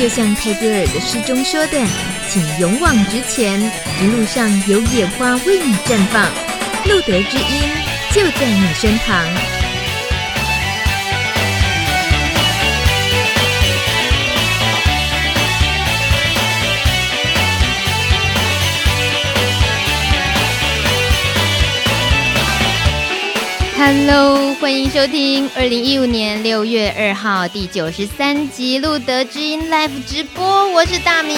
就像泰戈尔的诗中说的，请勇往直前，一路上有野花为你绽放，路德之音就在你身旁。Hello，欢迎收听二零一五年六月二号第九十三集路德之音 Live 直播，我是大米。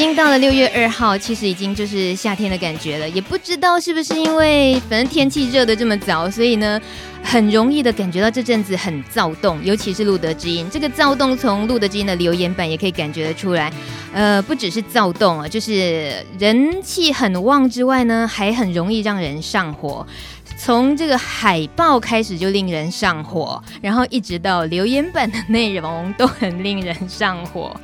已经到了六月二号，其实已经就是夏天的感觉了，也不知道是不是因为反正天气热得这么早，所以呢。很容易的感觉到这阵子很躁动，尤其是路德之音。这个躁动从路德之音的留言板也可以感觉得出来。呃，不只是躁动啊，就是人气很旺之外呢，还很容易让人上火。从这个海报开始就令人上火，然后一直到留言板的内容都很令人上火。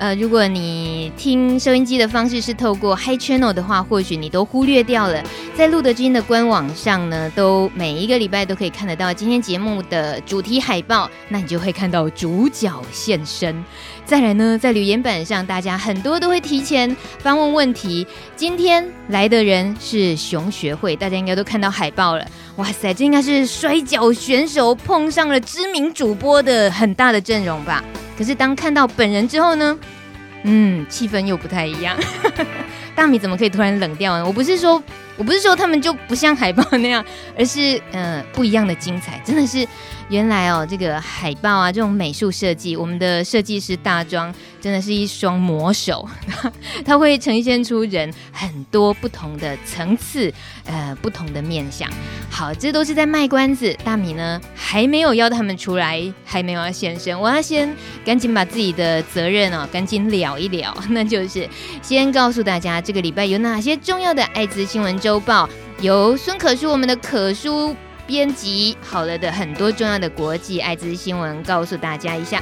呃，如果你听收音机的方式是透过 Hi Channel 的话，或许你都忽略掉了，在路德知音的官网上呢，都每一个礼拜都可以看得到今天节目的主题海报，那你就会看到主角现身。再来呢，在留言板上，大家很多都会提前发问问题。今天来的人是熊学会，大家应该都看到海报了。哇塞，这应该是摔角选手碰上了知名主播的很大的阵容吧？可是当看到本人之后呢，嗯，气氛又不太一样。大米怎么可以突然冷掉呢？我不是说，我不是说他们就不像海报那样，而是呃不一样的精彩，真的是。原来哦，这个海报啊，这种美术设计，我们的设计师大庄真的是一双魔手，他会呈现出人很多不同的层次，呃，不同的面相。好，这都是在卖关子。大米呢，还没有邀他们出来，还没有要现身，我要先赶紧把自己的责任哦，赶紧了一了，那就是先告诉大家这个礼拜有哪些重要的艾滋新闻中周报，由孙可书我们的可书。编辑好了的很多重要的国际艾滋新闻，告诉大家一下，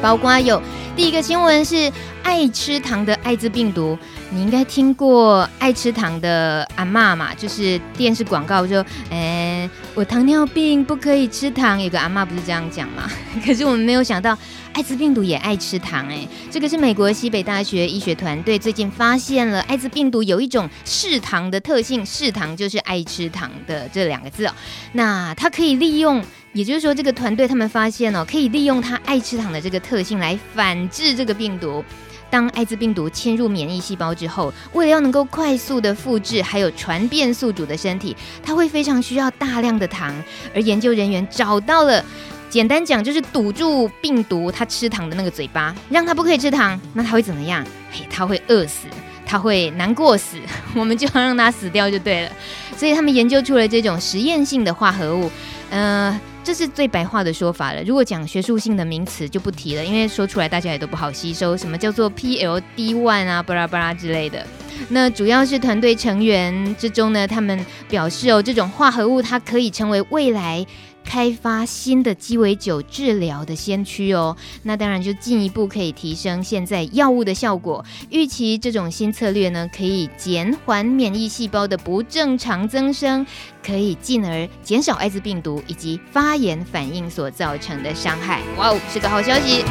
包括有第一个新闻是爱吃糖的艾滋病毒，你应该听过爱吃糖的阿嬷嘛？就是电视广告说，哎，我糖尿病不可以吃糖，有个阿妈不是这样讲吗？可是我们没有想到。艾滋病毒也爱吃糖哎，这个是美国西北大学医学团队最近发现了艾滋病毒有一种嗜糖的特性，嗜糖就是爱吃糖的这两个字哦。那它可以利用，也就是说，这个团队他们发现哦，可以利用它爱吃糖的这个特性来反制这个病毒。当艾滋病毒侵入免疫细胞之后，为了要能够快速的复制，还有传遍宿主的身体，它会非常需要大量的糖，而研究人员找到了。简单讲就是堵住病毒它吃糖的那个嘴巴，让它不可以吃糖，那它会怎么样？嘿，它会饿死，它会难过死，我们就要让它死掉就对了。所以他们研究出了这种实验性的化合物，呃，这是最白话的说法了。如果讲学术性的名词就不提了，因为说出来大家也都不好吸收。什么叫做 PLD one 啊，巴拉巴拉之类的。那主要是团队成员之中呢，他们表示哦，这种化合物它可以成为未来。开发新的鸡尾酒治疗的先驱哦，那当然就进一步可以提升现在药物的效果。预期这种新策略呢，可以减缓免疫细胞的不正常增生，可以进而减少艾滋病毒以及发炎反应所造成的伤害。哇哦，是个好消息！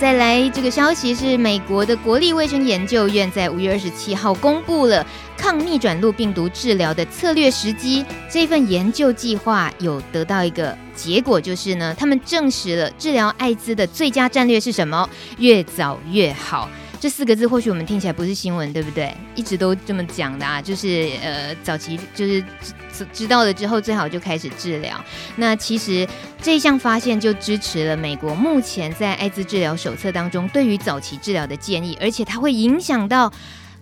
再来，这个消息是美国的国立卫生研究院在五月二十七号公布了抗逆转录病毒治疗的策略时机。这份研究计划有得到一个结果，就是呢，他们证实了治疗艾滋的最佳战略是什么？越早越好。这四个字或许我们听起来不是新闻，对不对？一直都这么讲的啊，就是呃，早期就是知知道了之后，最好就开始治疗。那其实这项发现就支持了美国目前在艾滋治疗手册当中对于早期治疗的建议，而且它会影响到。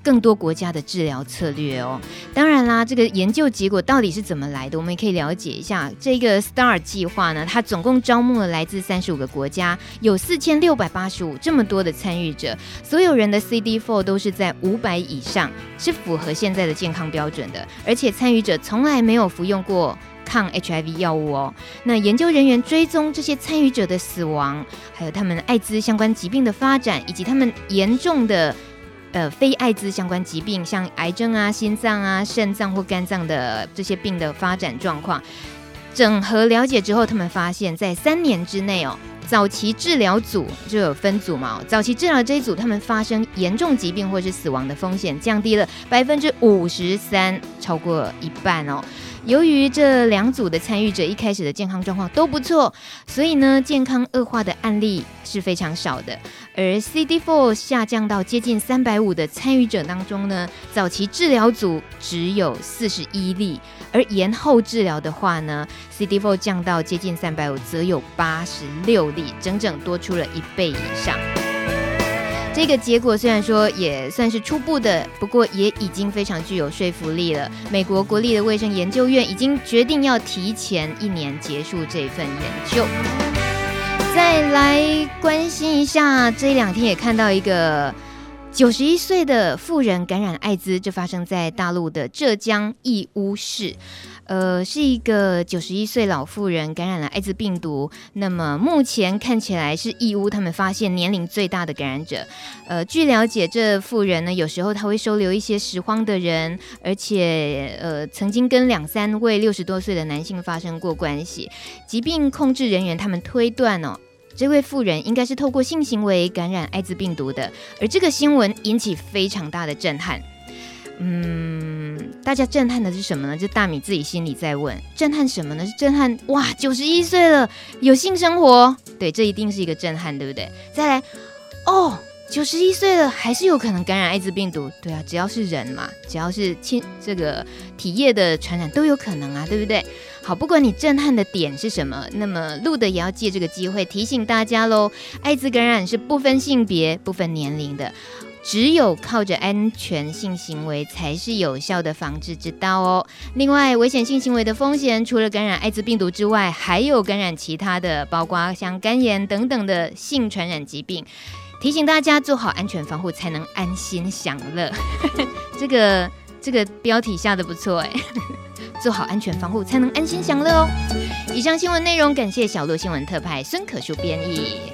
更多国家的治疗策略哦，当然啦，这个研究结果到底是怎么来的，我们也可以了解一下。这个 STAR 计划呢，它总共招募了来自三十五个国家，有四千六百八十五这么多的参与者，所有人的 CD4 都是在五百以上，是符合现在的健康标准的，而且参与者从来没有服用过抗 HIV 药物哦。那研究人员追踪这些参与者的死亡，还有他们艾滋相关疾病的发展，以及他们严重的。呃，非艾滋相关疾病，像癌症啊、心脏啊、肾脏或肝脏的这些病的发展状况，整合了解之后，他们发现，在三年之内哦。早期治疗组就有分组嘛，早期治疗这一组，他们发生严重疾病或是死亡的风险降低了百分之五十三，超过一半哦。由于这两组的参与者一开始的健康状况都不错，所以呢，健康恶化的案例是非常少的。而 CD4 下降到接近三百五的参与者当中呢，早期治疗组只有四十一例，而延后治疗的话呢，CD4 降到接近三百五，则有八十六例，整整多出了一倍以上。这个结果虽然说也算是初步的，不过也已经非常具有说服力了。美国国立的卫生研究院已经决定要提前一年结束这份研究。再来关心一下，这一两天也看到一个九十一岁的妇人感染艾滋，这发生在大陆的浙江义乌市。呃，是一个九十一岁老妇人感染了艾滋病毒。那么目前看起来是义乌他们发现年龄最大的感染者。呃，据了解，这妇人呢，有时候她会收留一些拾荒的人，而且呃，曾经跟两三位六十多岁的男性发生过关系。疾病控制人员他们推断哦，这位妇人应该是透过性行为感染艾滋病毒的。而这个新闻引起非常大的震撼。嗯，大家震撼的是什么呢？就大米自己心里在问，震撼什么呢？是震撼哇，九十一岁了，有性生活，对，这一定是一个震撼，对不对？再来，哦，九十一岁了，还是有可能感染艾滋病毒，对啊，只要是人嘛，只要是亲这个体液的传染都有可能啊，对不对？好，不管你震撼的点是什么，那么路的也要借这个机会提醒大家喽，艾滋感染是不分性别、不分年龄的。只有靠着安全性行为才是有效的防治之道哦。另外，危险性行为的风险除了感染艾滋病毒之外，还有感染其他的，包括像肝炎等等的性传染疾病。提醒大家做好安全防护，才能安心享乐。这个这个标题下的不错哎，做好安全防护才能安心享乐哦。以上新闻内容感谢小鹿新闻特派孙可书编译。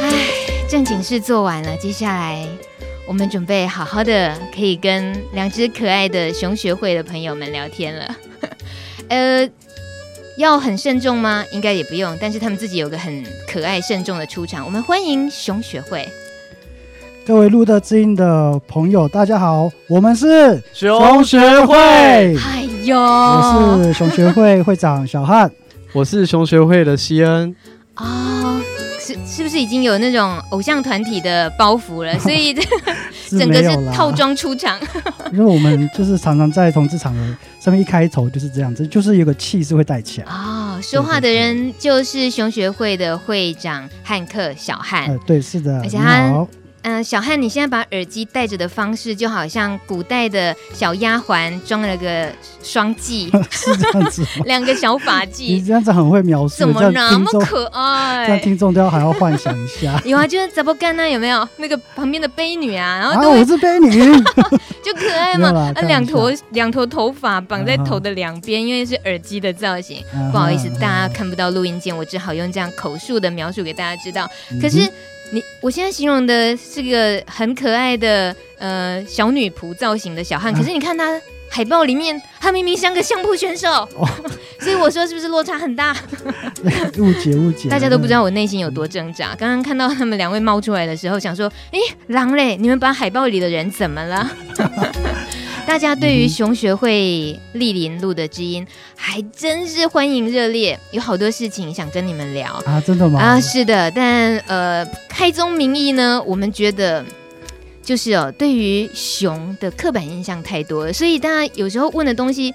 唉正经事做完了，接下来我们准备好好的可以跟两只可爱的熊学会的朋友们聊天了。呃，要很慎重吗？应该也不用，但是他们自己有个很可爱慎重的出场。我们欢迎熊学会。各位路德之音的朋友，大家好，我们是熊学会。哎呦，我是熊学会会长小汉，我是熊学会的西恩。哦。是是不是已经有那种偶像团体的包袱了？所以整个是套装出场。因为我们就是常常在同志场合上面一开头就是这样子，就是有个气势会带起来。哦，说话的人就是熊学会的会长汉克小汉。呃，对，是的，而且他。嗯、呃，小汉，你现在把耳机戴着的方式，就好像古代的小丫鬟装了个双髻，是这样子，两个小发髻。你这样子很会描述，怎么那么可爱？让听众都要还要幻想一下。有啊，就是怎么干呢？有没有那个旁边的悲女啊？然后啊，我是悲女，就可爱嘛。啊，两坨两坨头发绑在头的两边，因为是耳机的造型。不好意思，大家看不到录音键，我只好用这样口述的描述给大家知道。可是。你我现在形容的是个很可爱的呃小女仆造型的小汉，可是你看他海报里面，他明明像个相扑选手，哦、所以我说是不是落差很大？误解误解，大家都不知道我内心有多挣扎。刚刚看到他们两位冒出来的时候，想说，哎，狼嘞，你们把海报里的人怎么了？大家对于熊学会莅临路的知音，还真是欢迎热烈，有好多事情想跟你们聊啊！真的吗？啊，是的，但呃，开宗明义呢，我们觉得就是哦，对于熊的刻板印象太多了，所以大家有时候问的东西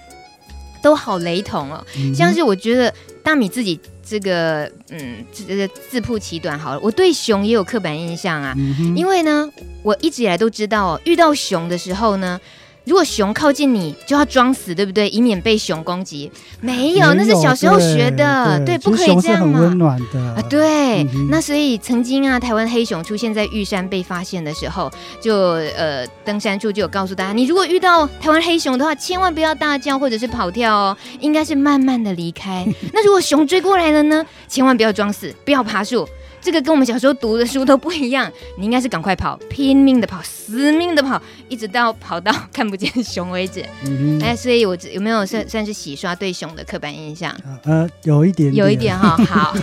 都好雷同哦，嗯、像是我觉得大米自己这个嗯，这个自曝其短好了，我对熊也有刻板印象啊，嗯、因为呢，我一直以来都知道哦，遇到熊的时候呢。如果熊靠近你，就要装死，对不对？以免被熊攻击。没有，那是小时候学的，对，对，对，不可以这样嘛。熊是很温暖的啊，对。嗯、那所以曾经啊，台湾黑熊出现在玉山被发现的时候，就呃，登山处就有告诉大家，你如果遇到台湾黑熊的话，千万不要大叫或者是跑跳哦，应该是慢慢的离开。那如果熊追过来了呢？千万不要装死，不要爬树。这个跟我们小时候读的书都不一样。你应该是赶快跑，拼命的跑，死命的跑，一直到跑到看不见熊为止。嗯、哎，所以我有没有算算是洗刷对熊的刻板印象？呃，有一点，点，有一点哈。好，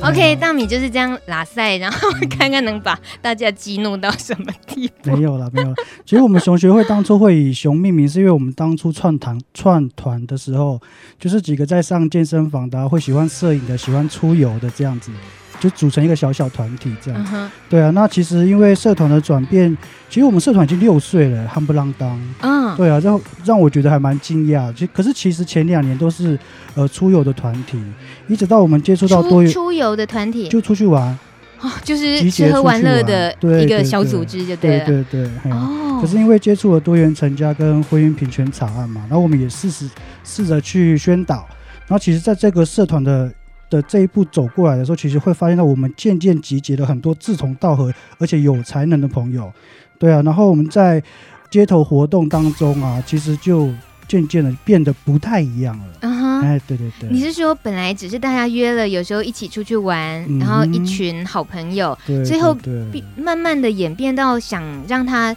OK，大米就是这样拉赛，然后看看能把大家激怒到什么地步。没有了，没有了。其实我们熊学会当初会以熊命名，是因为我们当初串团串团的时候，就是几个在上健身房的、啊，会喜欢摄影的，喜欢出游的这样子。就组成一个小小团体这样，嗯，对啊。那其实因为社团的转变，其实我们社团已经六岁了，夯不啷当。嗯，对啊，让让我觉得还蛮惊讶。其可是其实前两年都是呃出游的团体，一直到我们接触到多元出游的团体，就出去玩，哦，就是吃喝玩乐的一个小组织，就对了。对对对。哦。可是因为接触了多元成家跟婚姻平权草案嘛，然后我们也试试试着去宣导，然后其实在这个社团的。的这一步走过来的时候，其实会发现到我们渐渐集结了很多志同道合而且有才能的朋友，对啊，然后我们在街头活动当中啊，其实就渐渐的变得不太一样了。嗯哼，哎，对对对，你是说本来只是大家约了，有时候一起出去玩，嗯、然后一群好朋友，最后慢慢的演变到想让他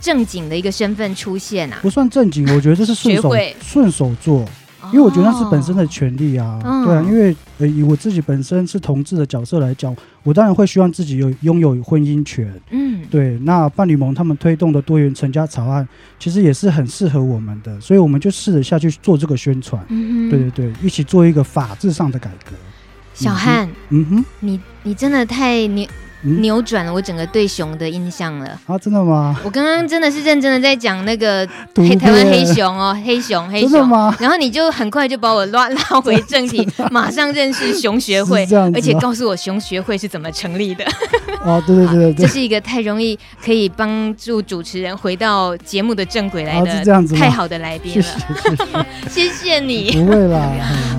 正经的一个身份出现啊？不算正经，我觉得这是顺手顺手做。因为我觉得那是本身的权利啊，哦、对啊，因为呃以我自己本身是同志的角色来讲，我当然会希望自己有拥有婚姻权，嗯，对。那伴侣盟他们推动的多元成家草案，其实也是很适合我们的，所以我们就试着下去做这个宣传，嗯对对对，一起做一个法制上的改革。小汉，嗯哼，你你真的太扭。扭转了我整个对熊的印象了啊！真的吗？我刚刚真的是认真的在讲那个黑台湾黑熊哦，黑熊黑熊。吗然后你就很快就把我拉拉回正题，马上认识熊学会，而且告诉我熊学会是怎么成立的。哦，对对对对，这是一个太容易可以帮助主持人回到节目的正轨来的，这样子太好的来宾了。谢谢你。不会啦。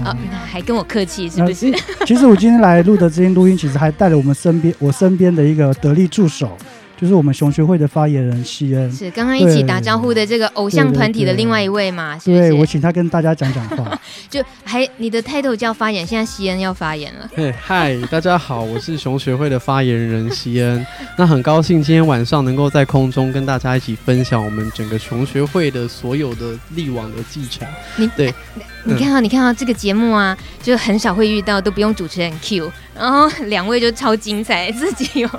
啊，还跟我客气是不是？其实我今天来录的这些录音，其实还带了我们身边我身。边的一个得力助手，就是我们熊学会的发言人西恩，是刚刚一起打招呼的这个偶像团体的另外一位嘛？对，对，对，对，我请他跟大家讲讲话。就还你的 title 叫发言，现在西恩要发言了。嘿，嗨，大家好，我是熊学会的发言人西恩。那很高兴今天晚上能够在空中跟大家一起分享我们整个熊学会的所有的力网的继承。你对。你看啊，你看啊这个节目啊，就很少会遇到，都不用主持人 Q，然后两位就超精彩，自己有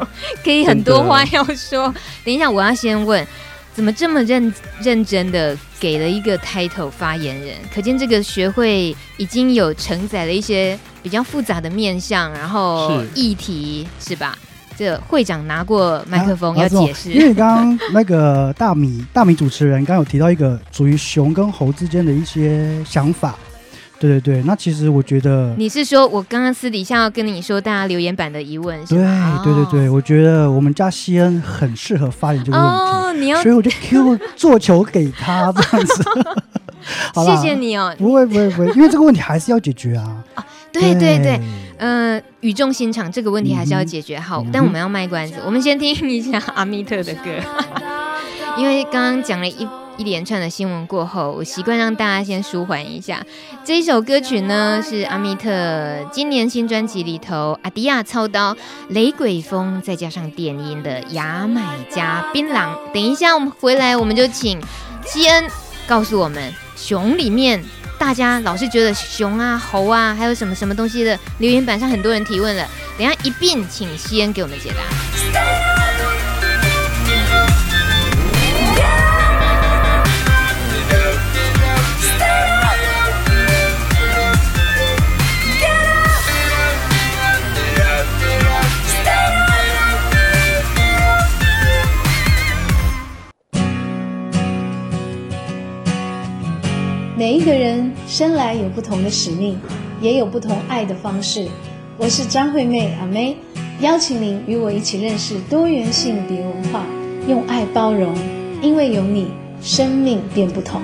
可以很多话要说。等一下，我要先问，怎么这么认认真的给了一个 title 发言人？可见这个学会已经有承载了一些比较复杂的面向，然后议题是，是吧？这会长拿过麦克风要解释，因为刚刚那个大米大米主持人刚刚有提到一个属于熊跟猴之间的一些想法，对对对，那其实我觉得你是说我刚刚私底下要跟你说大家留言板的疑问？对对对对，我觉得我们家西恩很适合发言这个问题，哦、你要所以我就 Q 做球给他这样子。谢谢你哦，不会不会不会，因为这个问题还是要解决啊。啊对对对，嗯、呃，语重心长，这个问题还是要解决好。嗯、但我们要卖关子，我们先听一下阿密特的歌，因为刚刚讲了一一连串的新闻过后，我习惯让大家先舒缓一下。这一首歌曲呢，是阿密特今年新专辑里头阿迪亚操刀雷鬼风，再加上电音的牙买加槟榔。等一下我们回来，我们就请西恩告诉我们熊里面。大家老是觉得熊啊、猴啊，还有什么什么东西的留言板上很多人提问了，等下一并请西恩给我们解答。生来有不同的使命，也有不同爱的方式。我是张惠妹阿妹，邀请您与我一起认识多元性别文化，用爱包容，因为有你，生命变不同。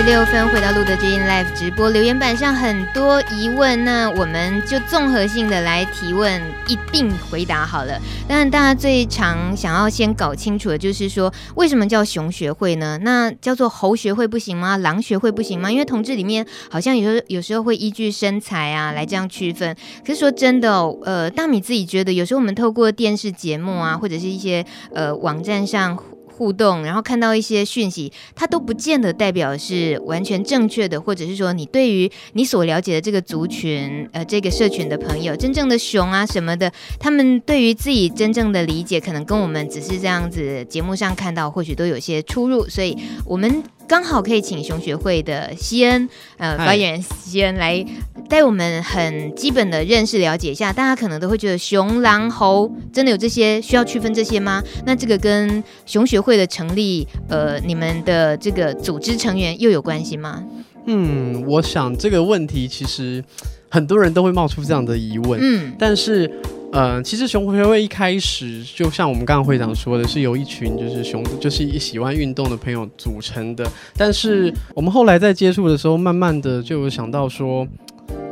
十六分，回到路德之音 Live 直播，留言板上很多疑问，那我们就综合性的来提问，一并回答好了。当然，大家最常想要先搞清楚的就是说，为什么叫熊学会呢？那叫做猴学会不行吗？狼学会不行吗？因为同志里面好像有时候有时候会依据身材啊来这样区分。可是说真的，呃，大米自己觉得，有时候我们透过电视节目啊，或者是一些呃网站上。互动，然后看到一些讯息，它都不见得代表是完全正确的，或者是说你对于你所了解的这个族群，呃，这个社群的朋友，真正的熊啊什么的，他们对于自己真正的理解，可能跟我们只是这样子节目上看到，或许都有些出入，所以我们。刚好可以请熊学会的西恩，呃，发言人西恩来带我们很基本的认识了解一下。大家可能都会觉得熊、狼、猴真的有这些需要区分这些吗？那这个跟熊学会的成立，呃，你们的这个组织成员又有关系吗？嗯，我想这个问题其实很多人都会冒出这样的疑问。嗯，但是。呃，其实熊学会一开始就像我们刚刚会长说的，是由一群就是熊，就是喜欢运动的朋友组成的。但是我们后来在接触的时候，慢慢的就有想到说，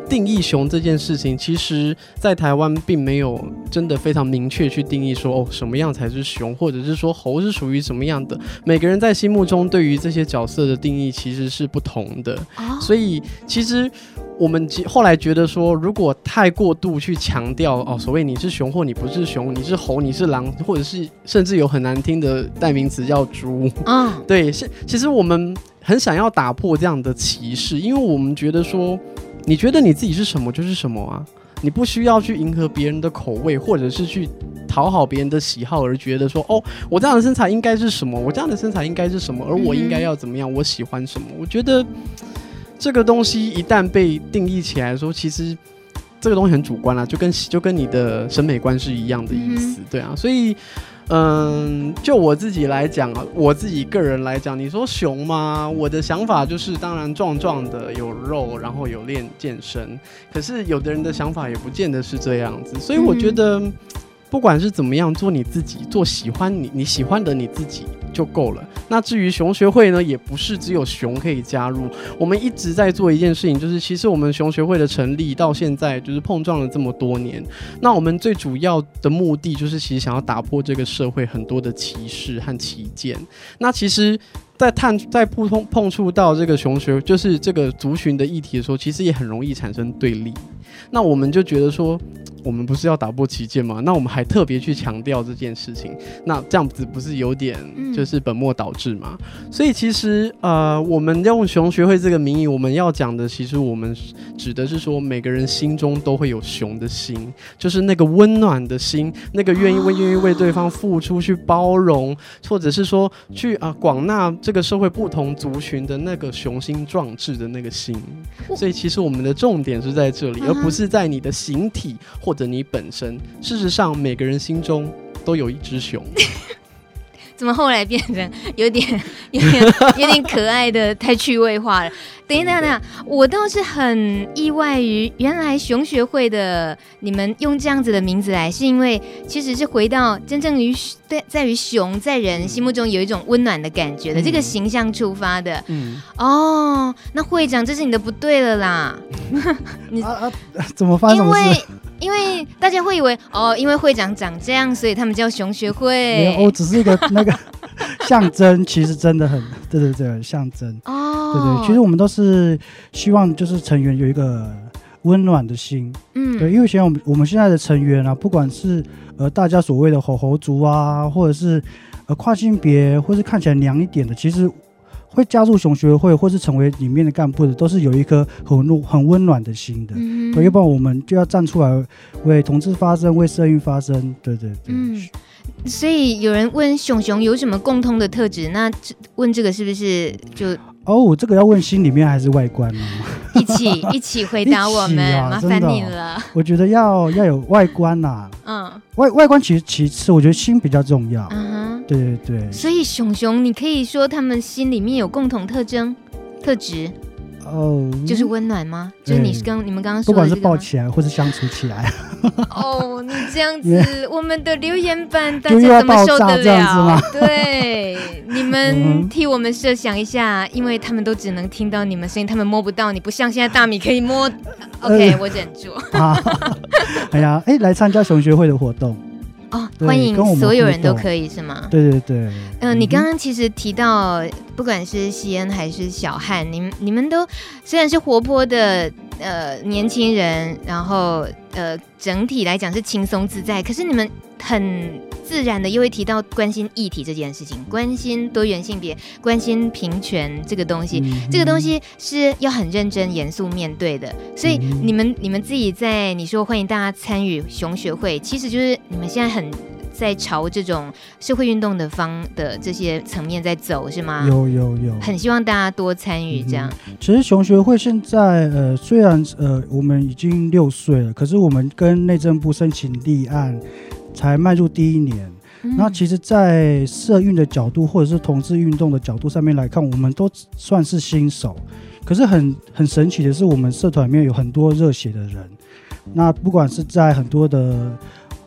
定义熊这件事情，其实在台湾并没有真的非常明确去定义说，哦，什么样才是熊，或者是说猴是属于什么样的。每个人在心目中对于这些角色的定义其实是不同的。所以其实。我们后来觉得说，如果太过度去强调哦，所谓你是熊或你不是熊，你是猴你是狼，或者是甚至有很难听的代名词叫猪，嗯，对，是其实我们很想要打破这样的歧视，因为我们觉得说，你觉得你自己是什么就是什么啊，你不需要去迎合别人的口味，或者是去讨好别人的喜好而觉得说，哦，我这样的身材应该是什么，我这样的身材应该是什么，而我应该要怎么样，我喜欢什么，我觉得。这个东西一旦被定义起来说，其实这个东西很主观啦，就跟就跟你的审美观是一样的意思，对啊。所以，嗯，就我自己来讲啊，我自己个人来讲，你说熊吗？我的想法就是，当然壮壮的有肉，然后有练健身。可是有的人的想法也不见得是这样子，所以我觉得。不管是怎么样，做你自己，做喜欢你你喜欢的你自己就够了。那至于熊学会呢，也不是只有熊可以加入。我们一直在做一件事情，就是其实我们熊学会的成立到现在，就是碰撞了这么多年。那我们最主要的目的，就是其实想要打破这个社会很多的歧视和歧见。那其实，在探在碰碰碰触到这个熊学，就是这个族群的议题的时候，其实也很容易产生对立。那我们就觉得说。我们不是要打破旗舰吗？那我们还特别去强调这件事情，那这样子不是有点就是本末倒置吗？嗯、所以其实呃，我们用熊学会这个名义，我们要讲的，其实我们指的是说，每个人心中都会有熊的心，就是那个温暖的心，那个愿意为愿意为对方付出、去包容，或者是说去啊广纳这个社会不同族群的那个雄心壮志的那个心。所以其实我们的重点是在这里，而不不是在你的形体。或者你本身，事实上每个人心中都有一只熊。怎么后来变成有点、有点、有点可爱的，太趣味化了？等一下，等一下，我倒是很意外于，原来熊学会的你们用这样子的名字来，是因为其实是回到真正于对，在于熊在人心目中有一种温暖的感觉的、嗯、这个形象出发的。嗯，哦，那会长，这是你的不对了啦。你啊啊，怎么发生？因为因为大家会以为哦，因为会长长这样，所以他们叫熊学会。我只是一个那个 象征，其实真的很对对对，象征。哦，对对，其实我们都是。希望就是成员有一个温暖的心，嗯，对，因为现在我们我们现在的成员啊，不管是呃大家所谓的火猴族啊，或者是呃跨性别，或是看起来娘一点的，其实会加入熊学会或是成为里面的干部的，都是有一颗很温很温暖的心的，嗯，对，要不然我们就要站出来为同志发声，为社运发声，对对对。嗯所以有人问熊熊有什么共通的特质？那问这个是不是就哦？这个要问心里面还是外观呢？一起 一起回答我们，啊、麻烦你了。我觉得要要有外观呐、啊，嗯，外外观其实其次，我觉得心比较重要。嗯哼，对对对。所以熊熊，你可以说他们心里面有共同特征特质。哦，就是温暖吗？就是你刚你们刚刚说的，不管是抱起来或是相处起来。哦，你这样子，我们的留言板大家怎么受得了？对，你们替我们设想一下，因为他们都只能听到你们声音，他们摸不到你，不像现在大米可以摸。OK，我忍住。哎呀，哎，来参加熊学会的活动。哦，欢迎所有人都可以是吗？对对对。嗯、呃，你刚刚其实提到，不管是西恩还是小汉，你们你们都虽然是活泼的呃年轻人，然后呃整体来讲是轻松自在，可是你们很自然的又会提到关心议题这件事情，关心多元性别，关心平权这个东西，嗯、这个东西是要很认真严肃面对的。所以你们你们自己在你说欢迎大家参与熊学会，其实就是你们现在很在朝这种社会运动的方的这些层面在走，是吗？有有有，很希望大家多参与这样。嗯、其实熊学会现在呃虽然呃我们已经六岁了，可是我们跟内政部申请立案。才迈入第一年，嗯、那其实，在社运的角度或者是同志运动的角度上面来看，我们都算是新手。可是很很神奇的是，我们社团里面有很多热血的人。那不管是在很多的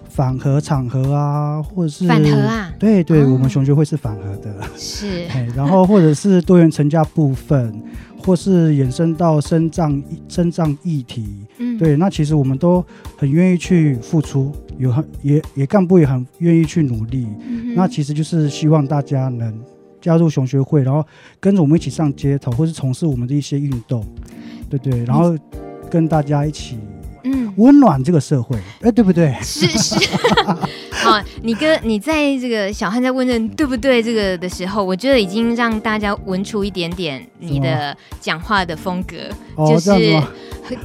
反核场合啊，或者是反核啊，对对，哦、我们熊学会是反核的，是。然后或者是多元成家部分，或是衍生到身障身障议题，嗯，对，那其实我们都很愿意去付出。有很也也干部也很愿意去努力，嗯、那其实就是希望大家能加入熊学会，然后跟着我们一起上街头，或是从事我们的一些运动，对对，然后跟大家一起，嗯，温暖这个社会，哎、嗯，对不对？是是。好，你跟你在这个小汉在问人对不对？这个的时候，我觉得已经让大家闻出一点点你的讲话的风格，么就是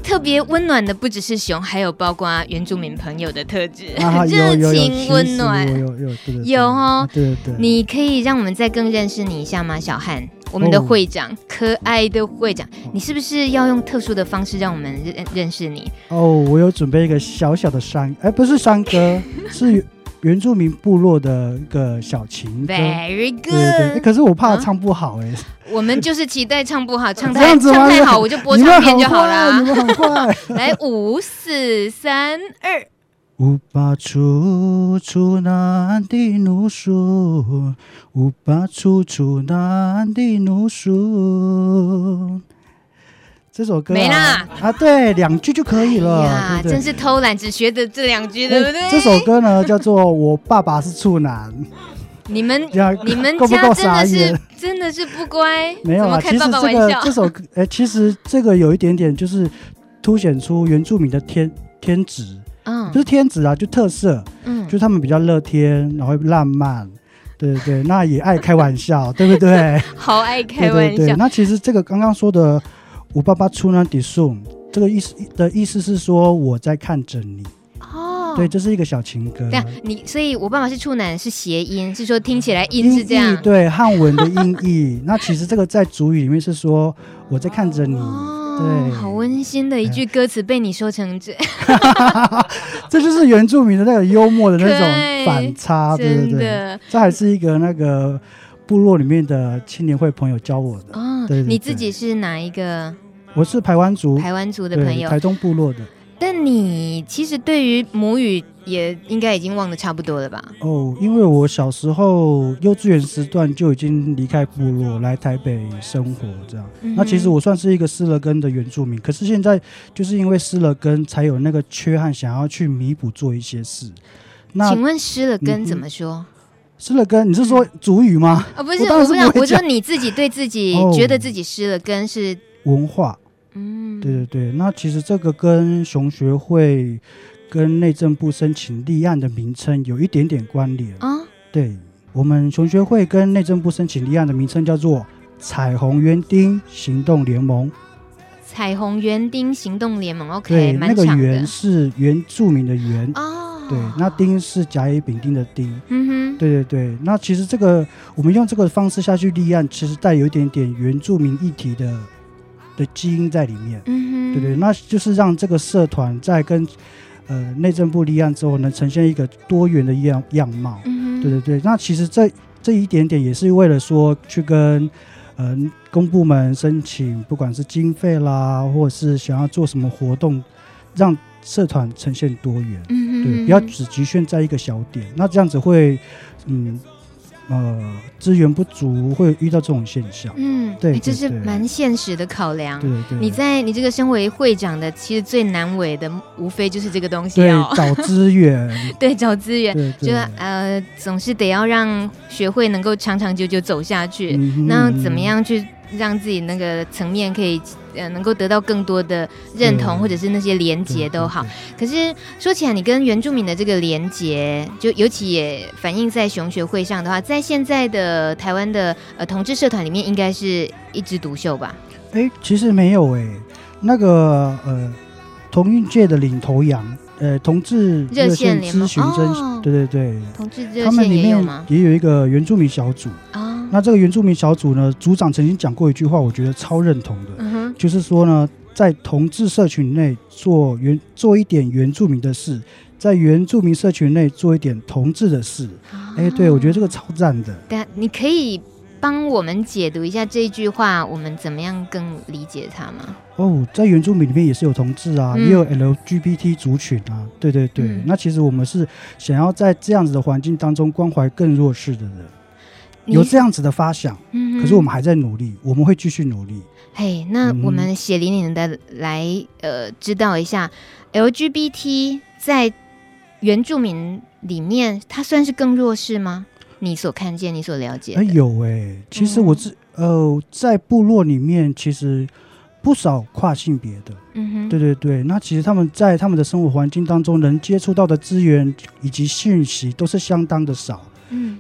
特别温暖的，不只是熊，还有包括原住民朋友的特质，热情温暖，有有有有哦，对对对，你可以让我们再更认识你一下吗，小汉？我们的会长，哦、可爱的会长，你是不是要用特殊的方式让我们认认识你？哦，我有准备一个小小的山，哎，不是山歌，是。原住民部落的一个小情歌，Very good。对对，可是我怕唱不好哎。我们就是期待唱不好，唱太 唱太好，我就播唱片就好了。你们很快，来五四三二。乌巴处处难的怒树，乌巴处处难的怒树。这首歌没啦啊，对，两句就可以了。哎呀，真是偷懒，只学的这两句，对不对？这首歌呢，叫做《我爸爸是处男》。你们你们家真的是真的是不乖，没有啊。其实这个这首歌，哎，其实这个有一点点就是凸显出原住民的天天职，嗯，就是天子啊，就特色，嗯，就是他们比较乐天，然后浪漫，对对对，那也爱开玩笑，对不对？好爱开玩笑。那其实这个刚刚说的。我爸爸出那底送，这个意思的意思是说我在看着你哦，对，这是一个小情歌。对啊，你所以我爸爸是处男是谐音，是说听起来音是这样。对，汉文的音译。那其实这个在主语里面是说我在看着你，哦、对，好温馨的一句歌词被你说成这 这就是原住民的那个幽默的那种反差，对不对，对？这还是一个那个部落里面的青年会朋友教我的哦。对，对，对，你自己是哪一个？我是台湾族，台湾族的朋友，台东部落的。但你其实对于母语也应该已经忘得差不多了吧？哦，因为我小时候幼稚园时段就已经离开部落来台北生活，这样。嗯、那其实我算是一个失了根的原住民，可是现在就是因为失了根，才有那个缺憾，想要去弥补做一些事。那请问失了根怎么说？嗯、失了根，你是说主语吗？啊、哦，不是，我不是，我说你自己对自己觉得自己失了根是、哦、文化。嗯，对对对，那其实这个跟熊学会跟内政部申请立案的名称有一点点关联啊。对，我们熊学会跟内政部申请立案的名称叫做彩虹园丁行动联盟。彩虹园丁行动联盟，OK，对，那个园是原住民的园哦，对，那丁是甲乙丙丁的丁。嗯哼，对对对，那其实这个我们用这个方式下去立案，其实带有一点点原住民议题的。的基因在里面，对对，那就是让这个社团在跟呃内政部立案之后，能呈现一个多元的样样貌，对对对。那其实这这一点点也是为了说去跟呃公部门申请，不管是经费啦，或者是想要做什么活动，让社团呈现多元，对，不要只局限在一个小点，那这样子会，嗯。呃，资源不足会遇到这种现象，嗯，对，这是蛮现实的考量。对对，你在你这个身为会长的，其实最难为的无非就是这个东西，哦，对，找资源，对，找资源，就呃，总是得要让学会能够长长久久走下去。嗯、那怎么样去？让自己那个层面可以呃能够得到更多的认同，或者是那些连结都好。可是说起来，你跟原住民的这个连结，就尤其也反映在熊学会上的话，在现在的台湾的呃同志社团里面，应该是一枝独秀吧？哎、欸，其实没有哎、欸，那个呃同运界的领头羊，呃同志热线咨询真，对对对，同志热线也有吗？也有一个原住民小组啊。那这个原住民小组呢，组长曾经讲过一句话，我觉得超认同的，嗯、就是说呢，在同志社群内做原做一点原住民的事，在原住民社群内做一点同志的事。哎、哦，对，我觉得这个超赞的。但，你可以帮我们解读一下这一句话，我们怎么样更理解它吗？哦，在原住民里面也是有同志啊，嗯、也有 LGBT 族群啊。对对对、嗯，那其实我们是想要在这样子的环境当中关怀更弱势的人。有这样子的发想，嗯，可是我们还在努力，我们会继续努力。嘿，那我们血淋淋的来呃，知道一下，LGBT 在原住民里面，它算是更弱势吗？你所看见、你所了解？哎，有哎、欸，其实我是、嗯、呃，在部落里面，其实不少跨性别的，嗯哼，对对对。那其实他们在他们的生活环境当中，能接触到的资源以及讯息，都是相当的少。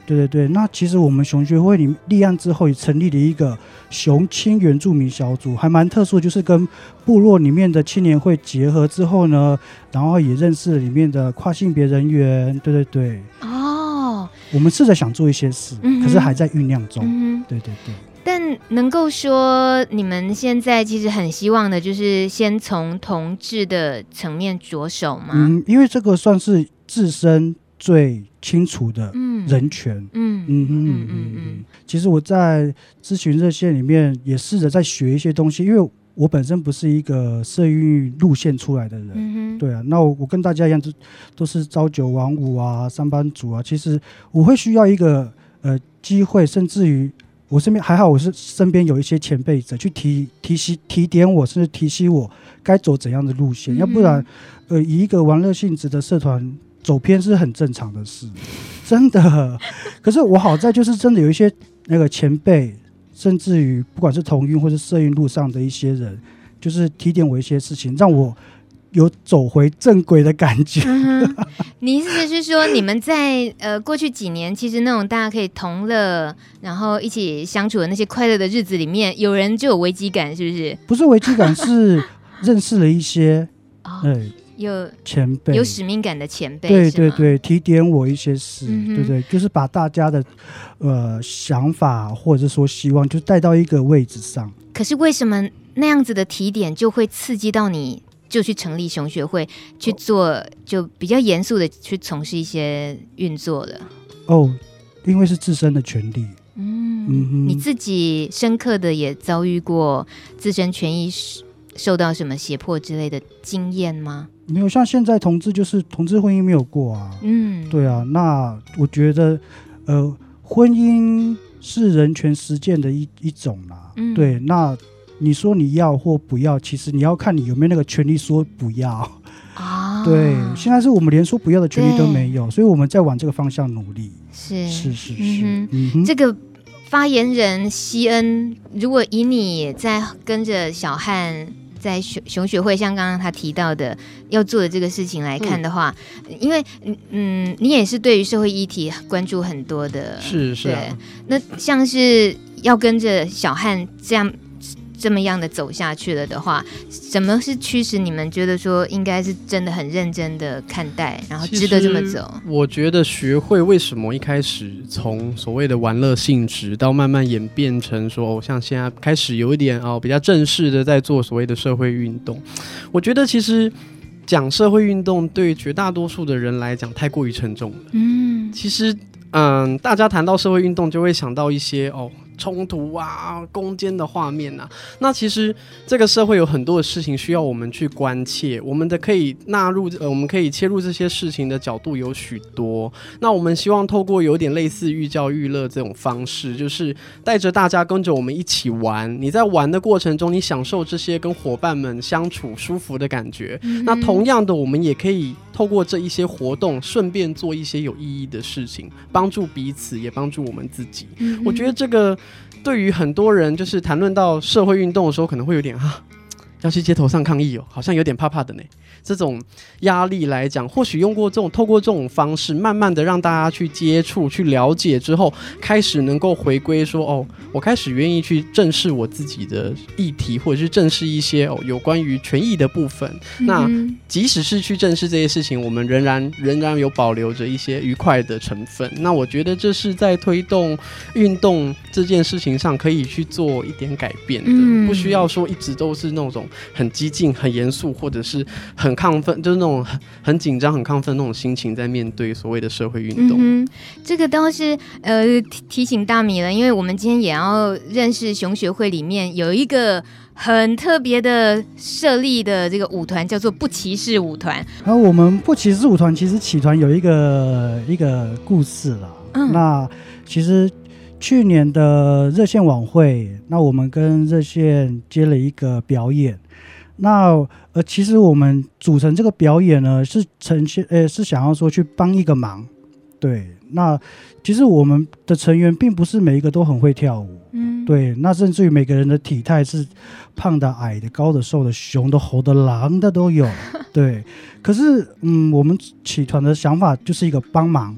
嗯，对对对，那其实我们熊学会里立案之后，也成立了一个熊青原住民小组，还蛮特殊，就是跟部落里面的青年会结合之后呢，然后也认识了里面的跨性别人员。对对对，哦，我们试着想做一些事，嗯、可是还在酝酿中、嗯。对对对，但能够说你们现在其实很希望的，就是先从同志的层面着手吗？嗯，因为这个算是自身。最清楚的人权，嗯嗯嗯嗯嗯嗯。其实我在咨询热线里面也试着在学一些东西，因为我本身不是一个社运路线出来的人，嗯、对啊。那我我跟大家一样，都都是朝九晚五啊，上班族啊。其实我会需要一个呃机会，甚至于我身边还好，我是身边有一些前辈者去提提醒提点我，甚至提醒我该走怎样的路线，嗯、要不然呃以一个玩乐性质的社团。走偏是很正常的事，真的。可是我好在就是真的有一些那个前辈，甚至于不管是同运或是社运路上的一些人，就是提点我一些事情，让我有走回正轨的感觉。嗯、你意思是说，你们在呃过去几年，其实那种大家可以同乐，然后一起相处的那些快乐的日子里面，有人就有危机感，是不是？不是危机感，是认识了一些，哦、对。有前辈，有使命感的前辈，对对对，提点我一些事，嗯、对对，就是把大家的呃想法或者是说希望，就带到一个位置上。可是为什么那样子的提点就会刺激到你，就去成立熊学会去做，就比较严肃的去从事一些运作了？哦，因为是自身的权利。嗯嗯，你自己深刻的也遭遇过自身权益受到什么胁迫之类的经验吗？没有，像现在同志就是同志婚姻没有过啊。嗯，对啊，那我觉得，呃，婚姻是人权实践的一一种啦。嗯，对，那你说你要或不要，其实你要看你有没有那个权利说不要啊。对，现在是我们连说不要的权利都没有，所以我们在往这个方向努力。是是是是，嗯嗯，这个发言人西恩，如果以你在跟着小汉。在熊熊学会，像刚刚他提到的要做的这个事情来看的话，嗯、因为嗯，你也是对于社会议题关注很多的，是是、啊，那像是要跟着小汉这样。这么样的走下去了的话，什么是驱使你们觉得说应该是真的很认真的看待，然后值得这么走？我觉得学会为什么一开始从所谓的玩乐性质，到慢慢演变成说，哦，像现在开始有一点哦比较正式的在做所谓的社会运动。我觉得其实讲社会运动对绝大多数的人来讲太过于沉重了。嗯，其实嗯，大家谈到社会运动就会想到一些哦。冲突啊、攻坚的画面啊。那其实这个社会有很多的事情需要我们去关切，我们的可以纳入呃，我们可以切入这些事情的角度有许多。那我们希望透过有点类似寓教于乐这种方式，就是带着大家跟着我们一起玩。你在玩的过程中，你享受这些跟伙伴们相处舒服的感觉。嗯、那同样的，我们也可以透过这一些活动，顺便做一些有意义的事情，帮助彼此，也帮助我们自己。嗯、我觉得这个对于很多人，就是谈论到社会运动的时候，可能会有点啊。要去街头上抗议哦，好像有点怕怕的呢。这种压力来讲，或许用过这种透过这种方式，慢慢的让大家去接触、去了解之后，开始能够回归说：哦，我开始愿意去正视我自己的议题，或者是正视一些哦有关于权益的部分。嗯、那即使是去正视这些事情，我们仍然仍然有保留着一些愉快的成分。那我觉得这是在推动运动这件事情上可以去做一点改变的，嗯、不需要说一直都是那种。很激进、很严肃，或者是很亢奋，就是那种很很紧张、很亢奋那种心情，在面对所谓的社会运动。嗯，这个倒是呃提提醒大米了，因为我们今天也要认识熊学会里面有一个很特别的设立的这个舞团，叫做不歧视舞团。然后我们不歧视舞团其实起团有一个一个故事了。嗯，那其实。去年的热线晚会，那我们跟热线接了一个表演。那呃，其实我们组成这个表演呢，是呈现呃，是想要说去帮一个忙。对，那其实我们的成员并不是每一个都很会跳舞，嗯，对。那甚至于每个人的体态是胖的、矮的、高的、瘦的、熊的、猴的、狼的都有。对，可是嗯，我们起团的想法就是一个帮忙，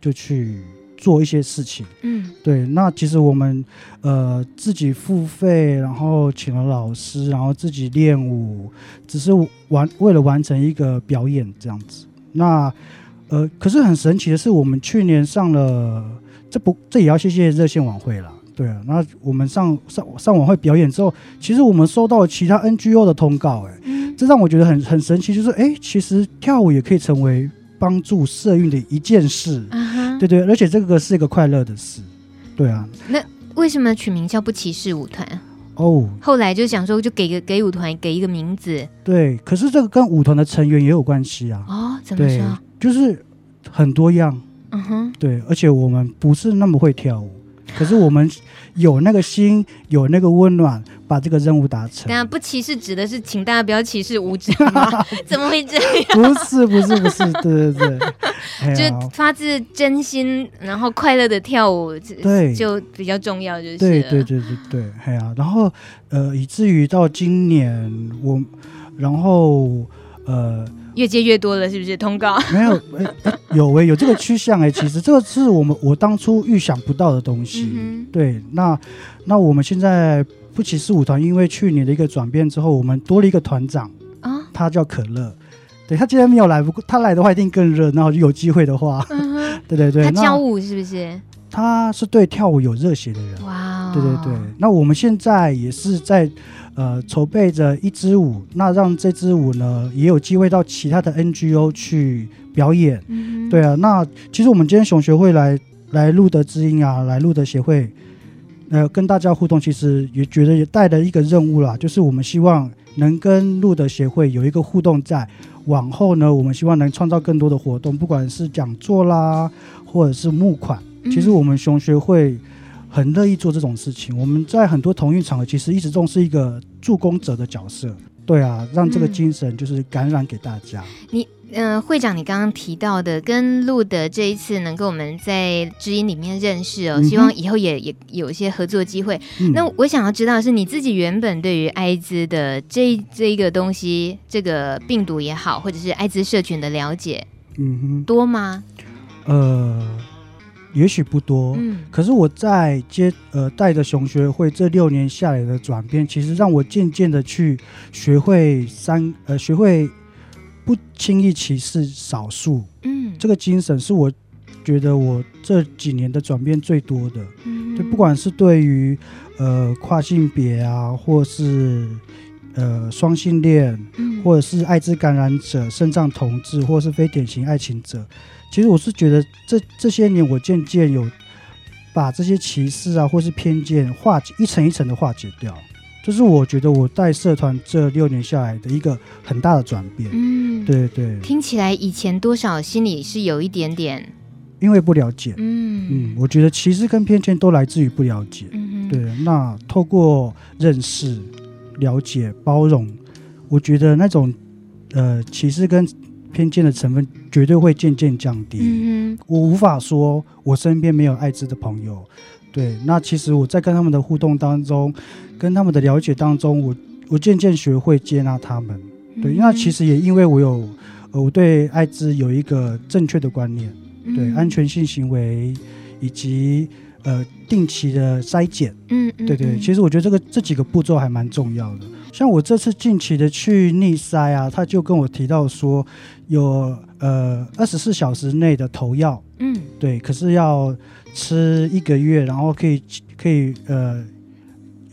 就去。做一些事情，嗯，对，那其实我们呃自己付费，然后请了老师，然后自己练舞，只是完为了完成一个表演这样子。那呃，可是很神奇的是，我们去年上了，这不这也要谢谢热线晚会了，对啊。那我们上上上晚会表演之后，其实我们收到了其他 NGO 的通告，哎，嗯，这让我觉得很很神奇，就是哎，其实跳舞也可以成为帮助社运的一件事。嗯对对，而且这个是一个快乐的事，对啊。那为什么取名叫不歧视舞团？哦，后来就想说，就给个给舞团给一个名字。对，可是这个跟舞团的成员也有关系啊。哦，怎么说？就是很多样。嗯哼。对，而且我们不是那么会跳舞。可是我们有那个心，有那个温暖，把这个任务达成。当然，不歧视指的是，请大家不要歧视无知吗？怎么会这样？不是，不是，不是，对对对，就发自真心，然后快乐的跳舞，对，就比较重要，就是对对对对对，哎呀，然后呃，以至于到今年我，然后呃。越接越多了，是不是通告？没有，欸、有哎、欸，有这个趋向哎。其实这个是我们我当初预想不到的东西。嗯、对，那那我们现在不歧视舞团，因为去年的一个转变之后，我们多了一个团长啊，他叫可乐。对，他今天没有来，不过他来的话一定更热闹。就有机会的话，嗯、对对对。他教舞是不是？他是对跳舞有热血的人。哇、哦，对对对。那我们现在也是在。呃，筹备着一支舞，那让这支舞呢也有机会到其他的 NGO 去表演。嗯、对啊，那其实我们今天熊学会来来露德知音啊，来露德协会，呃，跟大家互动，其实也觉得也带了一个任务啦，就是我们希望能跟路德协会有一个互动在，在往后呢，我们希望能创造更多的活动，不管是讲座啦，或者是募款，其实我们熊学会。很乐意做这种事情。我们在很多同运场合，其实一直重视一个助攻者的角色。对啊，让这个精神就是感染给大家。嗯、你，呃，会长，你刚刚提到的跟路德这一次能够我们在知音里面认识哦，嗯、希望以后也也有一些合作机会。嗯、那我想要知道的是你自己原本对于艾滋的这这一个东西，这个病毒也好，或者是艾滋社群的了解，嗯哼，多吗？呃。也许不多，嗯，可是我在接呃带着熊学会这六年下来的转变，其实让我渐渐的去学会三呃学会不轻易歧视少数，嗯，这个精神是我觉得我这几年的转变最多的，嗯，就不管是对于呃跨性别啊，或是呃双性恋，嗯，或者是艾滋感染者、肾脏同志，或是非典型爱情者。其实我是觉得这这些年我渐渐有把这些歧视啊或是偏见化解一层一层的化解掉。这是我觉得我带社团这六年下来的一个很大的转变。嗯，对对。听起来以前多少心里是有一点点，因为不了解。嗯嗯，我觉得歧视跟偏见都来自于不了解。嗯哼，对。那透过认识、了解、包容，我觉得那种呃歧视跟偏见的成分绝对会渐渐降低。嗯，我无法说我身边没有艾滋的朋友。对，那其实我在跟他们的互动当中，跟他们的了解当中，我我渐渐学会接纳他们。对，那其实也因为我有，呃，我对艾滋有一个正确的观念，对安全性行为以及呃定期的筛检。嗯，对对，其实我觉得这个这几个步骤还蛮重要的。像我这次近期的去逆塞啊，他就跟我提到说有呃二十四小时内的投药。嗯，对，可是要。吃一个月，然后可以可以呃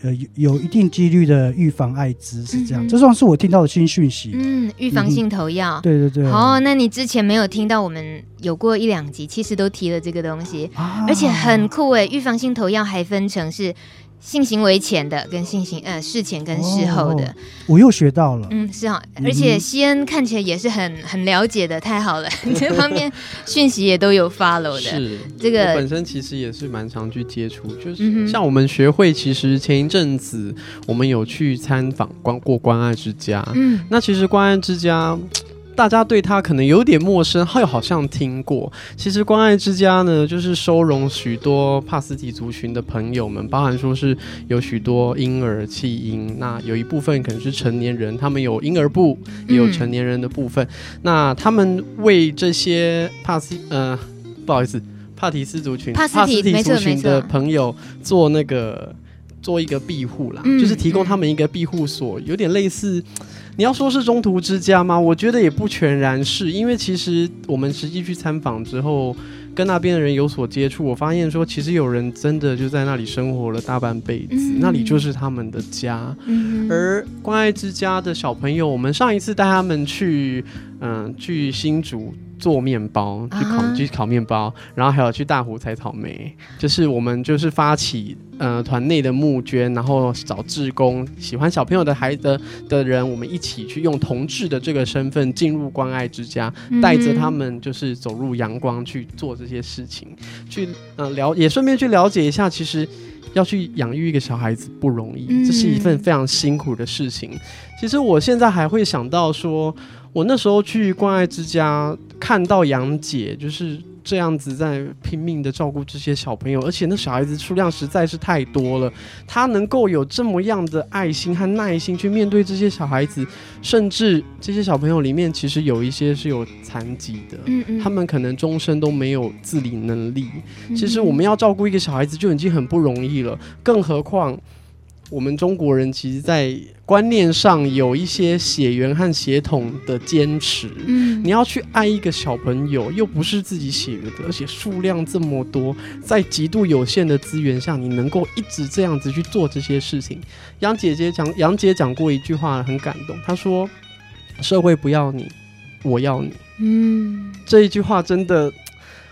呃有有一定几率的预防艾滋是这样，嗯、这算是我听到的新讯息。嗯，预防性投药、嗯。对对对。好，那你之前没有听到我们有过一两集，其实都提了这个东西，啊、而且很酷诶。预防性投药还分成是。性行为前的跟性行呃事前跟事后的，哦，我又学到了。嗯，是啊，而且西恩看起来也是很很了解的，太好了，这方面讯息也都有 follow 的。是这个本身其实也是蛮常去接触，就是像我们学会，其实前一阵子我们有去参访关过关爱之家。嗯，那其实关爱之家。大家对他可能有点陌生，又好像听过。其实关爱之家呢，就是收容许多帕斯提族群的朋友们，包含说是有许多婴儿弃婴，那有一部分可能是成年人，他们有婴儿部，也有成年人的部分。嗯、那他们为这些帕斯呃，不好意思，帕提斯族群、帕斯提族群的朋友做那个做一个庇护啦，嗯、就是提供他们一个庇护所，有点类似。你要说是中途之家吗？我觉得也不全然是，因为其实我们实际去参访之后，跟那边的人有所接触，我发现说，其实有人真的就在那里生活了大半辈子，嗯、那里就是他们的家。嗯、而关爱之家的小朋友，我们上一次带他们去，嗯、呃，去新竹。做面包，去烤，去烤面包，然后还有去大湖采草莓，就是我们就是发起呃团内的募捐，然后找志工，喜欢小朋友的孩子的人，我们一起去用同志的这个身份进入关爱之家，带着他们就是走入阳光去做这些事情，去呃了也顺便去了解一下，其实要去养育一个小孩子不容易，这是一份非常辛苦的事情。其实我现在还会想到说。我那时候去关爱之家，看到杨姐就是这样子在拼命的照顾这些小朋友，而且那小孩子数量实在是太多了。她能够有这么样的爱心和耐心去面对这些小孩子，甚至这些小朋友里面其实有一些是有残疾的，嗯嗯，他们可能终身都没有自理能力。其实我们要照顾一个小孩子就已经很不容易了，更何况。我们中国人其实，在观念上有一些血缘和血统的坚持。嗯，你要去爱一个小朋友，又不是自己血缘的，而且数量这么多，在极度有限的资源下，你能够一直这样子去做这些事情。杨姐姐讲，杨姐讲过一句话很感动，她说：“社会不要你，我要你。”嗯，这一句话真的。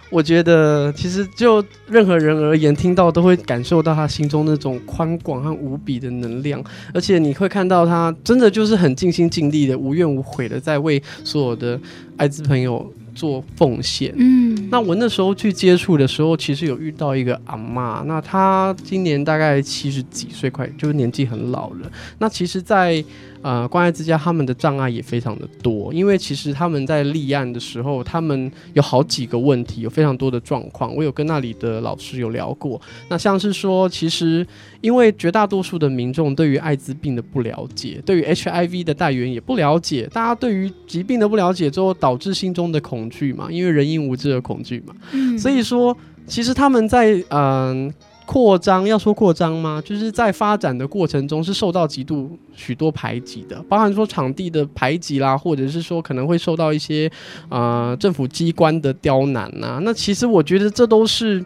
我觉得，其实就任何人而言，听到都会感受到他心中那种宽广和无比的能量，而且你会看到他真的就是很尽心尽力的、无怨无悔的在为所有的艾滋朋友做奉献。嗯，那我那时候去接触的时候，其实有遇到一个阿妈，那她今年大概七十几岁，快就是年纪很老了。那其实，在呃，关爱之家他们的障碍也非常的多，因为其实他们在立案的时候，他们有好几个问题，有非常多的状况。我有跟那里的老师有聊过，那像是说，其实因为绝大多数的民众对于艾滋病的不了解，对于 HIV 的带源也不了解，大家对于疾病的不了解之后，导致心中的恐惧嘛，因为人因无知而恐惧嘛，嗯，所以说，其实他们在嗯。呃扩张要说扩张吗？就是在发展的过程中是受到极度许多排挤的，包含说场地的排挤啦，或者是说可能会受到一些呃政府机关的刁难呐、啊。那其实我觉得这都是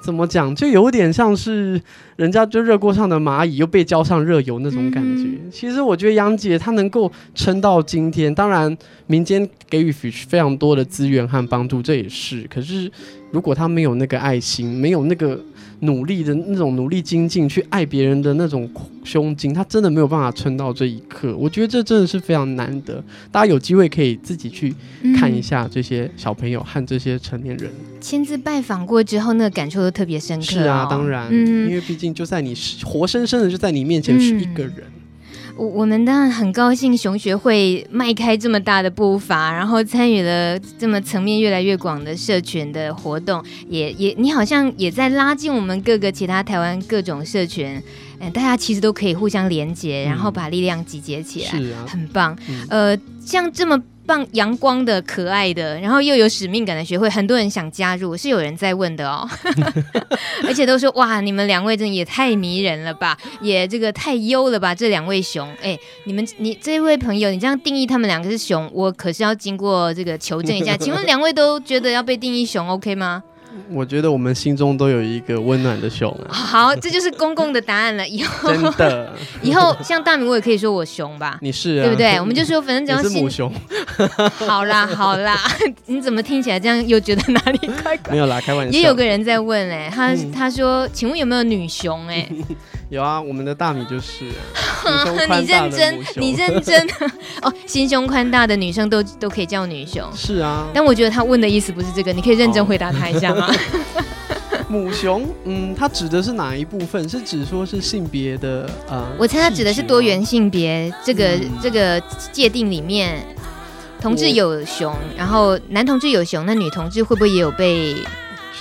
怎么讲，就有点像是人家就热锅上的蚂蚁又被浇上热油那种感觉。嗯、其实我觉得杨姐她能够撑到今天，当然民间给予非常多的资源和帮助，这也是。可是如果他没有那个爱心，没有那个。努力的那种努力精进去爱别人的那种胸襟，他真的没有办法撑到这一刻。我觉得这真的是非常难得。大家有机会可以自己去看一下这些小朋友和这些成年人亲自拜访过之后，那个感受都特别深刻。是啊，当然，嗯，因为毕竟就在你活生生的就在你面前是一个人。嗯我我们当然很高兴，熊学会迈开这么大的步伐，然后参与了这么层面越来越广的社群的活动，也也你好像也在拉近我们各个其他台湾各种社群，嗯，大家其实都可以互相连接，然后把力量集结起来，是啊，很棒。嗯、呃，像这么。棒阳光的、可爱的，然后又有使命感的学会，很多人想加入，是有人在问的哦，而且都说哇，你们两位真的也太迷人了吧，也这个太优了吧，这两位熊，哎，你们你这位朋友，你这样定义他们两个是熊，我可是要经过这个求证一下，请问两位都觉得要被定义熊，OK 吗？我觉得我们心中都有一个温暖的熊啊！好，这就是公共的答案了。以后真的，以后像大明，我也可以说我熊吧？你是、啊，对不对？我们就说，反正只要是母熊。好啦，好啦，你怎么听起来这样又觉得哪里怪怪？没有啦，开玩笑。也有个人在问哎、欸，他、嗯、他说，请问有没有女熊、欸？哎。有啊，我们的大米就是。你认真，你认真哦。心胸宽大的女生都都可以叫女熊。是啊。但我觉得他问的意思不是这个，你可以认真回答他一下吗？母熊，嗯，它指的是哪一部分？是指说是性别的呃？我猜它指的是多元性别这个、嗯、这个界定里面，同志有熊，然后男同志有熊，那女同志会不会也有被？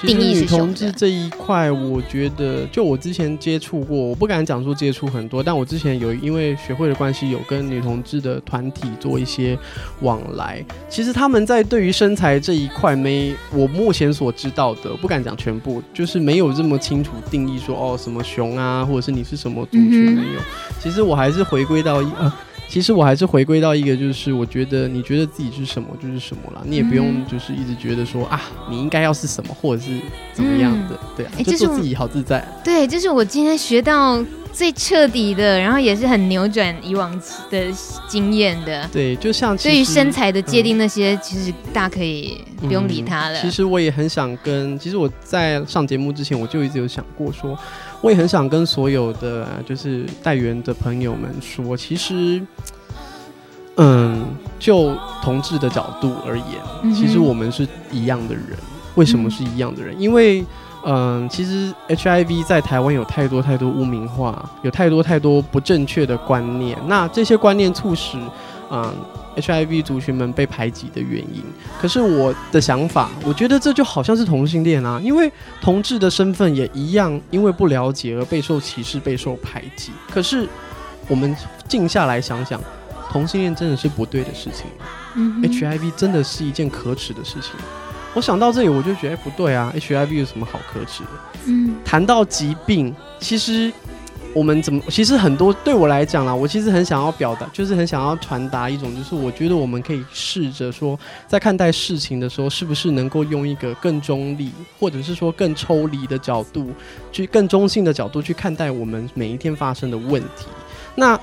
其实女同志这一块，我觉得就我之前接触过，我不敢讲说接触很多，但我之前有因为学会的关系，有跟女同志的团体做一些往来。其实他们在对于身材这一块，没我目前所知道的，不敢讲全部，就是没有这么清楚定义说哦什么熊啊，或者是你是什么族群没有。其实我还是回归到一。呃其实我还是回归到一个，就是我觉得你觉得自己是什么就是什么了，你也不用就是一直觉得说啊，你应该要是什么或者是怎么样的，对啊，就做自己好自在。对，就是我今天学到最彻底的，然后也是很扭转以往的经验的。对，就像对于身材的界定那些，嗯、其实大可以不用理他了。其实我也很想跟，其实我在上节目之前，我就一直有想过说。我也很想跟所有的就是带员的朋友们说，其实，嗯，就同志的角度而言，其实我们是一样的人。为什么是一样的人？因为，嗯，其实 HIV 在台湾有太多太多污名化，有太多太多不正确的观念。那这些观念促使，嗯。HIV 族群们被排挤的原因，可是我的想法，我觉得这就好像是同性恋啊，因为同志的身份也一样，因为不了解而备受歧视、备受排挤。可是我们静下来想想，同性恋真的是不对的事情吗？嗯，HIV 真的是一件可耻的事情。我想到这里，我就觉得，哎，不对啊，HIV 有什么好可耻的？嗯，谈到疾病，其实。我们怎么？其实很多对我来讲啦，我其实很想要表达，就是很想要传达一种，就是我觉得我们可以试着说，在看待事情的时候，是不是能够用一个更中立，或者是说更抽离的角度，去更中性的角度去看待我们每一天发生的问题。那。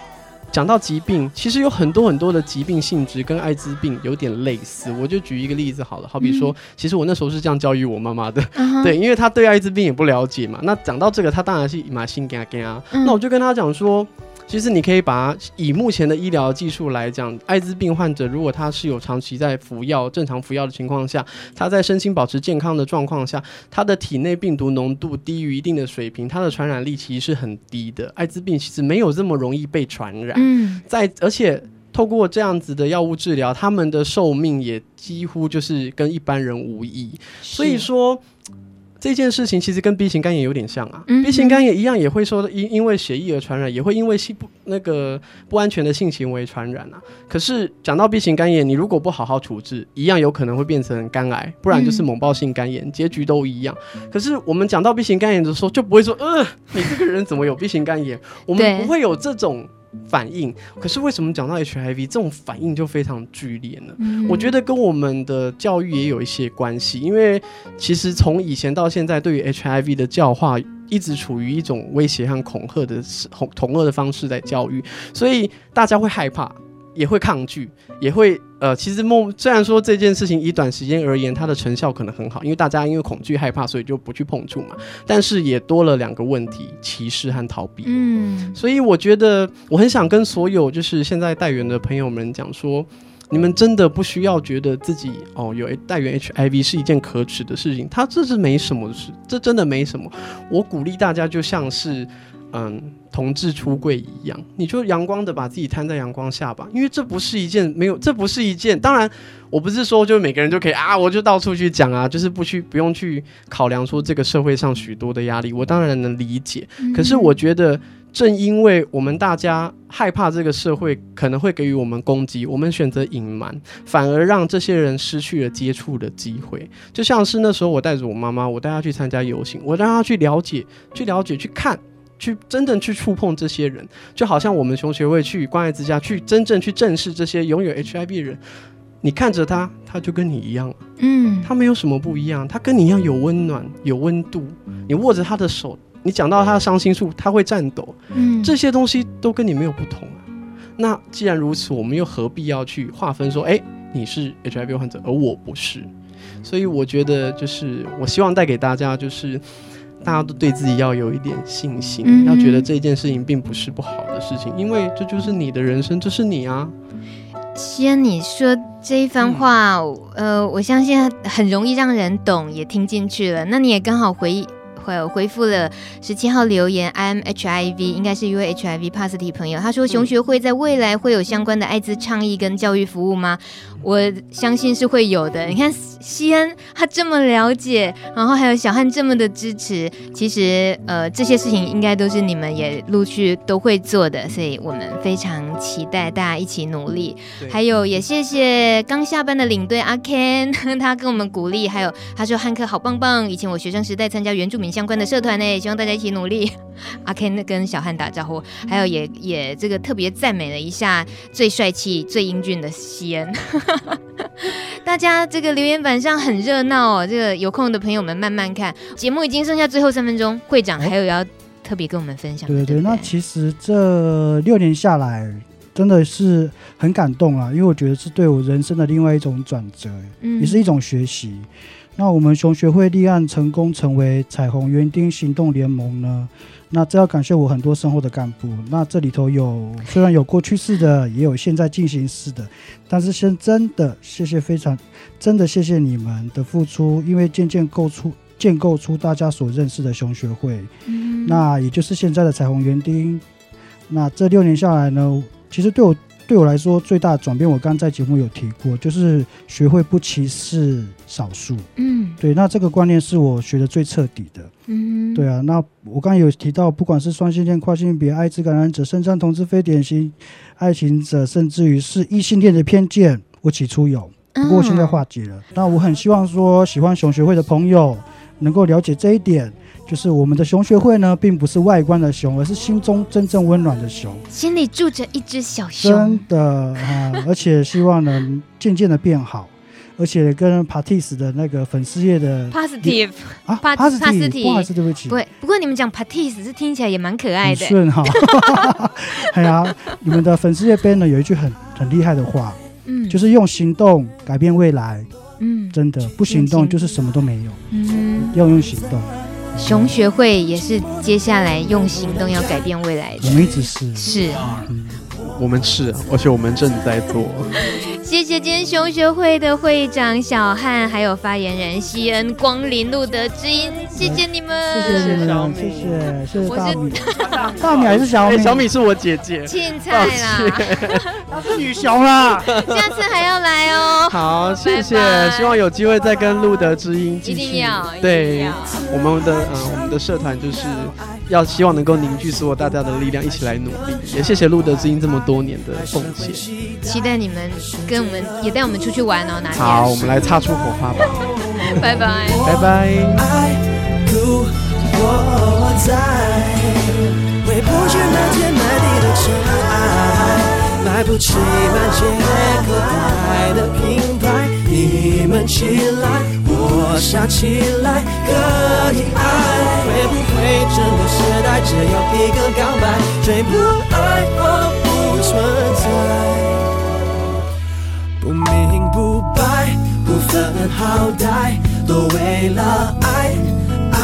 讲到疾病，其实有很多很多的疾病性质跟艾滋病有点类似。我就举一个例子好了，好比说，嗯、其实我那时候是这样教育我妈妈的，嗯、对，因为她对艾滋病也不了解嘛。那讲到这个，她当然是马心嘎嘎。那我就跟她讲说。其实你可以把以目前的医疗技术来讲，艾滋病患者如果他是有长期在服药、正常服药的情况下，他在身心保持健康的状况下，他的体内病毒浓度低于一定的水平，他的传染力其实是很低的。艾滋病其实没有这么容易被传染。嗯，在而且透过这样子的药物治疗，他们的寿命也几乎就是跟一般人无异。所以说。这件事情其实跟 B 型肝炎有点像啊、嗯、，B 型肝炎一样也会说因因为血液而传染，也会因为性不那个不安全的性行为传染啊。可是讲到 B 型肝炎，你如果不好好处置，一样有可能会变成肝癌，不然就是猛暴性肝炎，嗯、结局都一样。可是我们讲到 B 型肝炎的时候，就不会说，呃，你这个人怎么有 B 型肝炎？我们不会有这种。反应，可是为什么讲到 HIV 这种反应就非常剧烈呢？嗯、我觉得跟我们的教育也有一些关系，因为其实从以前到现在，对于 HIV 的教化一直处于一种威胁和恐吓的恐恐吓的方式在教育，所以大家会害怕。也会抗拒，也会呃，其实梦虽然说这件事情以短时间而言，它的成效可能很好，因为大家因为恐惧害怕，所以就不去碰触嘛。但是也多了两个问题：歧视和逃避。嗯，所以我觉得我很想跟所有就是现在带原的朋友们讲说，你们真的不需要觉得自己哦有带原 HIV 是一件可耻的事情，它这是没什么的事，这真的没什么。我鼓励大家就像是。嗯，同志出柜一样，你就阳光的把自己摊在阳光下吧，因为这不是一件没有，这不是一件。当然，我不是说就每个人就可以啊，我就到处去讲啊，就是不去不用去考量说这个社会上许多的压力，我当然能理解。可是我觉得，正因为我们大家害怕这个社会可能会给予我们攻击，我们选择隐瞒，反而让这些人失去了接触的机会。就像是那时候我带着我妈妈，我带她去参加游行，我让她去了解，去了解，去看。去真正去触碰这些人，就好像我们熊学会去关爱之家，去真正去正视这些拥有 HIV 的人。你看着他，他就跟你一样，嗯，他没有什么不一样，他跟你一样有温暖，有温度。你握着他的手，你讲到他的伤心处，他会颤抖，嗯，这些东西都跟你没有不同啊。那既然如此，我们又何必要去划分说，哎，你是 HIV 患者，而我不是？所以我觉得，就是我希望带给大家，就是。大家都对自己要有一点信心，嗯、要觉得这件事情并不是不好的事情，因为这就是你的人生，这是你啊。既然，你说这一番话，嗯、呃，我相信很容易让人懂，也听进去了。那你也刚好回回回复了十七号留言，I am HIV，应该是一位 HIV positive 朋友，他说熊学会在未来会有相关的艾滋倡议跟教育服务吗？我相信是会有的。你看西恩他这么了解，然后还有小汉这么的支持，其实呃这些事情应该都是你们也陆续都会做的，所以我们非常期待大家一起努力。还有也谢谢刚下班的领队阿 Ken，他跟我们鼓励，还有他说汉克好棒棒，以前我学生时代参加原住民相关的社团呢，也希望大家一起努力。阿 Ken 跟小汉打招呼，还有也也这个特别赞美了一下最帅气、最英俊的西恩。大家这个留言板上很热闹哦，这个有空的朋友们慢慢看。节目已经剩下最后三分钟，会长还有要特别跟我们分享的。对对，对，那其实这六年下来真的是很感动啊，因为我觉得是对我人生的另外一种转折，嗯，也是一种学习。那我们熊学会立案成功成为彩虹园丁行动联盟呢？那这要感谢我很多身后的干部。那这里头有虽然有过去式的，也有现在进行式的，但是先真的谢谢，非常真的谢谢你们的付出，因为渐渐构出建构出大家所认识的熊学会，嗯、那也就是现在的彩虹园丁。那这六年下来呢，其实对我。对我来说，最大的转变，我刚刚在节目有提过，就是学会不歧视少数。嗯，对，那这个观念是我学的最彻底的。嗯，对啊，那我刚刚有提到，不管是双性恋、跨性别、艾滋感染者、身障同志、非典型爱情者，甚至于是异性恋的。偏见，我起初有，不过我现在化解了。嗯、那我很希望说，喜欢熊学会的。朋友能够了解这一点。就是我们的熊学会呢，并不是外观的熊，而是心中真正温暖的熊，心里住着一只小熊。真的 啊，而且希望能渐渐的变好，而且跟 Patis 的那个粉丝页的 Positive 啊，Positive，不好意思，对不起。不会，不过你们讲 Patis 是听起来也蛮可爱的，顺哈。哎呀，你们的粉丝页边呢有一句很很厉害的话，嗯，就是用行动改变未来，嗯，真的不行动就是什么都没有，嗯，要用行动。熊学会也是接下来用行动要改变未来的，我们一直是。是，嗯，我们是，而且我们正在做。谢谢今天熊学会的会长小汉，还有发言人西恩光临路德之音，谢谢你们，谢谢你们，谢谢，谢谢大米，大米还是小米？小米是我姐姐，青菜啦，她是女熊啦，下次还要来哦。好，谢谢，希望有机会再跟路德之音继续，一定要，对，我们的嗯，我们的社团就是要希望能够凝聚所有大家的力量，一起来努力。也谢谢路德之音这么多年的奉献，期待你们跟我们也带我们出去玩哦。那好，我们来擦出火花吧。拜拜，拜拜。我在，不去那天地的尘埃，不的，你们。我傻起来可以爱会不会整个时代只有一个告白最不爱仿佛存在不明不白不分好歹都为了爱爱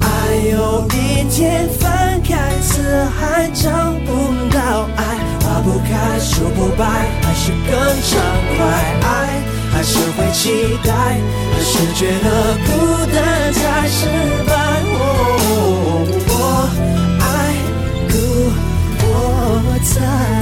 爱有一天翻开辞海找不到爱花不开树不摆还是更畅快爱。还是会期待，还是觉得孤单才失败。我爱故我在。